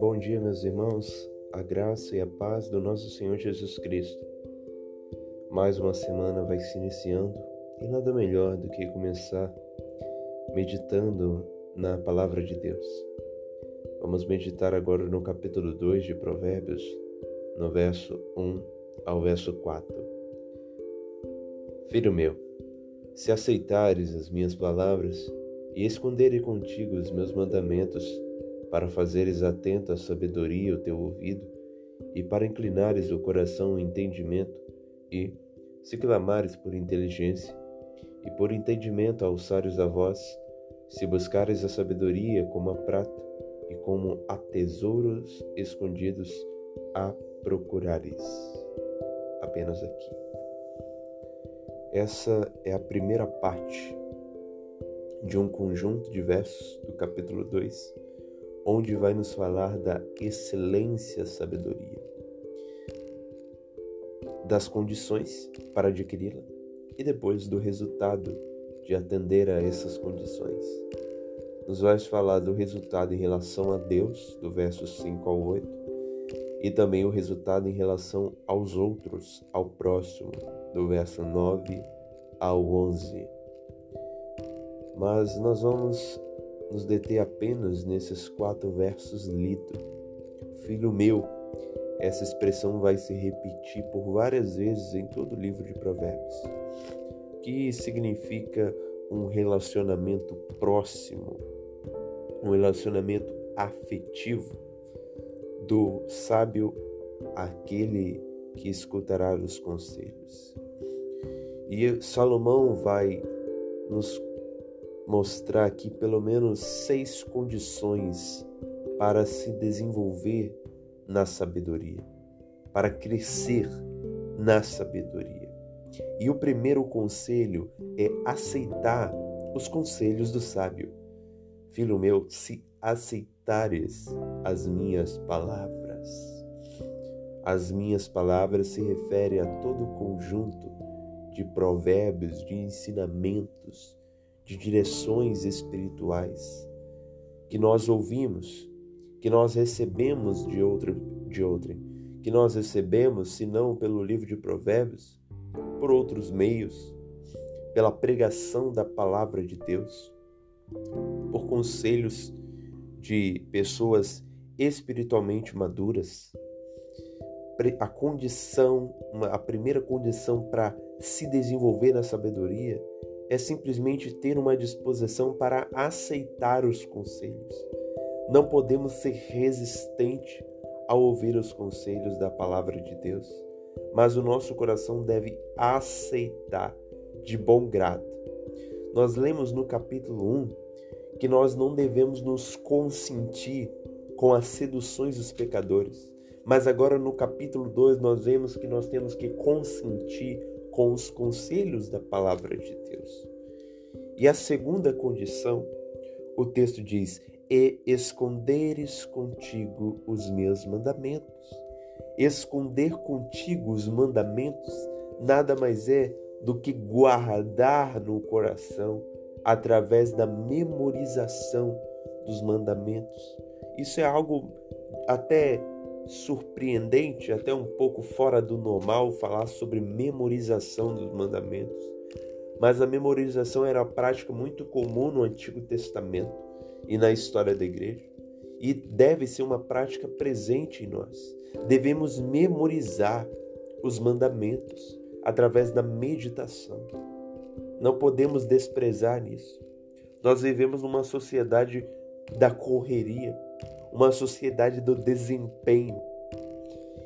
Bom dia, meus irmãos, a graça e a paz do nosso Senhor Jesus Cristo. Mais uma semana vai se iniciando e nada melhor do que começar meditando na palavra de Deus. Vamos meditar agora no capítulo 2 de Provérbios, no verso 1 ao verso 4. Filho meu, se aceitares as minhas palavras e esconderes contigo os meus mandamentos, para fazeres atento à sabedoria o teu ouvido, e para inclinares o coração ao entendimento, e, se clamares por inteligência, e por entendimento alçares a voz, se buscares a sabedoria como a prata, e como a tesouros escondidos a procurares. Apenas aqui. Essa é a primeira parte de um conjunto de versos do capítulo 2 onde vai nos falar da excelência sabedoria, das condições para adquiri-la e depois do resultado de atender a essas condições. Nos vai falar do resultado em relação a Deus, do verso 5 ao 8, e também o resultado em relação aos outros, ao próximo, do verso 9 ao 11. Mas nós vamos nos deter apenas nesses quatro versos lidos. Filho meu, essa expressão vai se repetir por várias vezes em todo o livro de Provérbios, que significa um relacionamento próximo, um relacionamento afetivo do sábio àquele que escutará os conselhos. E Salomão vai nos mostrar aqui pelo menos seis condições para se desenvolver na sabedoria, para crescer na sabedoria. E o primeiro conselho é aceitar os conselhos do sábio. Filho meu, se as minhas palavras, as minhas palavras se referem a todo o conjunto de provérbios, de ensinamentos de direções espirituais que nós ouvimos, que nós recebemos de outro, de outrem, que nós recebemos, se não pelo livro de Provérbios, por outros meios, pela pregação da palavra de Deus, por conselhos de pessoas espiritualmente maduras. A condição, a primeira condição para se desenvolver na sabedoria é simplesmente ter uma disposição para aceitar os conselhos. Não podemos ser resistentes ao ouvir os conselhos da palavra de Deus, mas o nosso coração deve aceitar de bom grado. Nós lemos no capítulo 1 que nós não devemos nos consentir com as seduções dos pecadores, mas agora no capítulo 2 nós vemos que nós temos que consentir com os conselhos da palavra de Deus. E a segunda condição, o texto diz: e esconderes contigo os meus mandamentos. Esconder contigo os mandamentos nada mais é do que guardar no coração através da memorização dos mandamentos. Isso é algo até surpreendente, até um pouco fora do normal, falar sobre memorização dos mandamentos. Mas a memorização era uma prática muito comum no Antigo Testamento e na história da igreja, e deve ser uma prática presente em nós. Devemos memorizar os mandamentos através da meditação. Não podemos desprezar nisso. Nós vivemos numa sociedade da correria, uma sociedade do desempenho.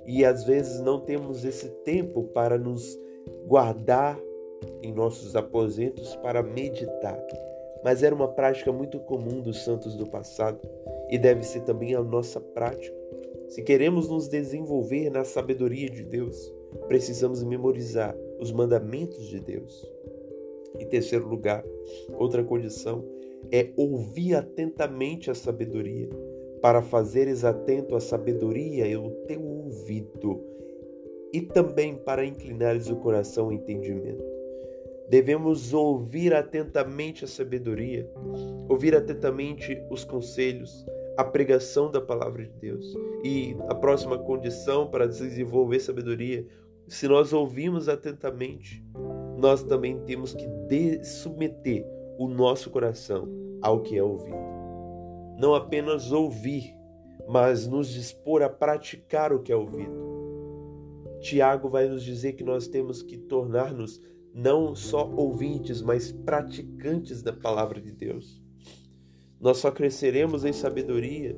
E às vezes não temos esse tempo para nos guardar em nossos aposentos para meditar. Mas era uma prática muito comum dos santos do passado e deve ser também a nossa prática. Se queremos nos desenvolver na sabedoria de Deus, precisamos memorizar os mandamentos de Deus. Em terceiro lugar, outra condição é ouvir atentamente a sabedoria para fazeres atento à sabedoria e o teu ouvido, e também para inclinares o coração ao entendimento. Devemos ouvir atentamente a sabedoria, ouvir atentamente os conselhos, a pregação da palavra de Deus. E a próxima condição para desenvolver sabedoria, se nós ouvimos atentamente, nós também temos que submeter o nosso coração ao que é ouvido. Não apenas ouvir, mas nos dispor a praticar o que é ouvido. Tiago vai nos dizer que nós temos que tornar-nos não só ouvintes, mas praticantes da palavra de Deus. Nós só cresceremos em sabedoria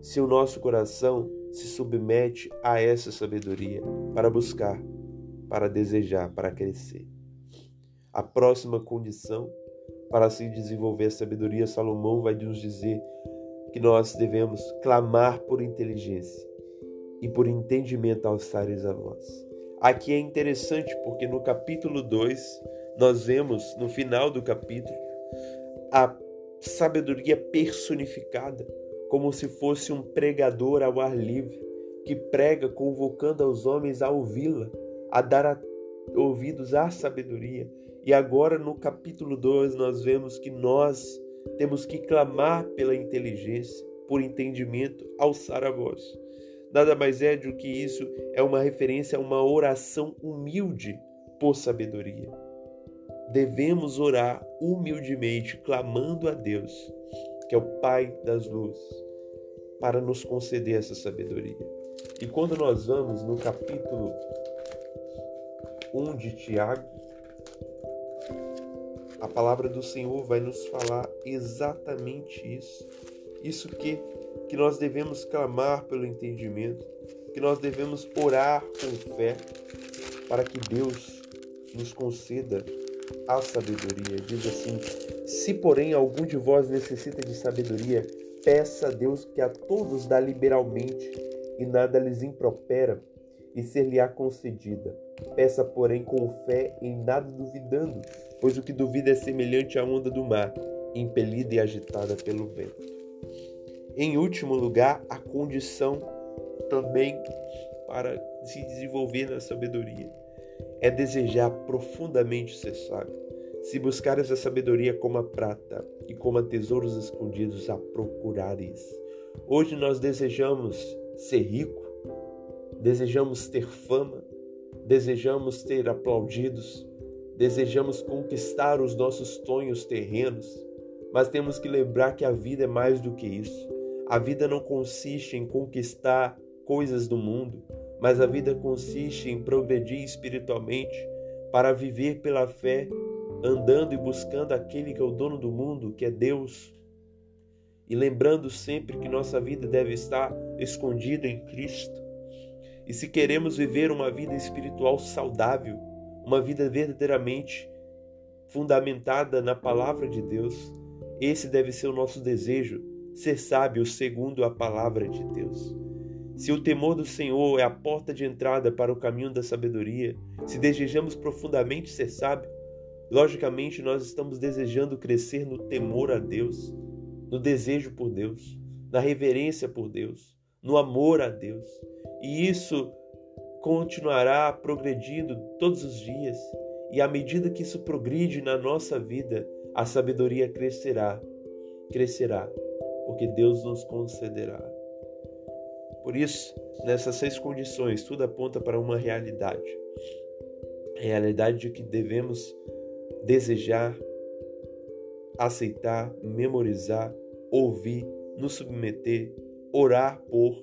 se o nosso coração se submete a essa sabedoria para buscar, para desejar, para crescer. A próxima condição para se desenvolver a sabedoria, Salomão vai nos dizer que nós devemos clamar por inteligência e por entendimento alçares a voz. Aqui é interessante porque no capítulo 2 nós vemos no final do capítulo a sabedoria personificada, como se fosse um pregador ao ar livre que prega convocando aos homens a ouvi-la, a dar a, ouvidos à sabedoria. E agora no capítulo 2 nós vemos que nós temos que clamar pela inteligência, por entendimento, alçar a voz. Nada mais é do que isso, é uma referência a uma oração humilde por sabedoria. Devemos orar humildemente, clamando a Deus, que é o Pai das luzes, para nos conceder essa sabedoria. E quando nós vamos no capítulo 1 de Tiago, a palavra do Senhor vai nos falar exatamente isso. Isso que, que nós devemos clamar pelo entendimento, que nós devemos orar com fé para que Deus nos conceda a sabedoria. Diz assim: Se, porém, algum de vós necessita de sabedoria, peça a Deus que a todos dá liberalmente e nada lhes impropera, e ser-lhe-á concedida. Peça, porém, com fé, em nada duvidando, pois o que duvida é semelhante à onda do mar, impelida e agitada pelo vento. Em último lugar, a condição também para se desenvolver na sabedoria é desejar profundamente ser sábio. Se buscares a sabedoria como a prata e como a tesouros escondidos a procurares. Hoje nós desejamos ser rico, desejamos ter fama, desejamos ter aplaudidos, desejamos conquistar os nossos sonhos terrenos, mas temos que lembrar que a vida é mais do que isso. A vida não consiste em conquistar coisas do mundo, mas a vida consiste em progredir espiritualmente para viver pela fé, andando e buscando aquele que é o dono do mundo, que é Deus. E lembrando sempre que nossa vida deve estar escondida em Cristo. E se queremos viver uma vida espiritual saudável, uma vida verdadeiramente fundamentada na palavra de Deus, esse deve ser o nosso desejo, ser sábio segundo a palavra de Deus. Se o temor do Senhor é a porta de entrada para o caminho da sabedoria, se desejamos profundamente ser sábio, logicamente nós estamos desejando crescer no temor a Deus, no desejo por Deus, na reverência por Deus, no amor a Deus. E isso continuará progredindo todos os dias, e à medida que isso progride na nossa vida, a sabedoria crescerá, crescerá, porque Deus nos concederá. Por isso, nessas seis condições, tudo aponta para uma realidade. Realidade de que devemos desejar, aceitar, memorizar, ouvir, nos submeter, orar por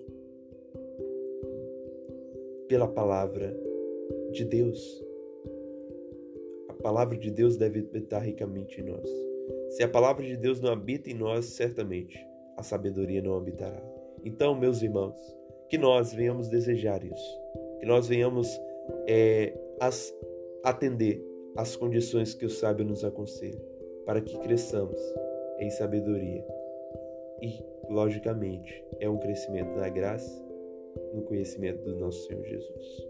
pela palavra de Deus. A palavra de Deus deve habitar ricamente em nós. Se a palavra de Deus não habita em nós, certamente a sabedoria não habitará. Então, meus irmãos, que nós venhamos desejar isso, que nós venhamos é, as, atender às condições que o sábio nos aconselha, para que cresçamos em sabedoria. E, logicamente, é um crescimento na graça, no conhecimento do nosso Senhor Jesus.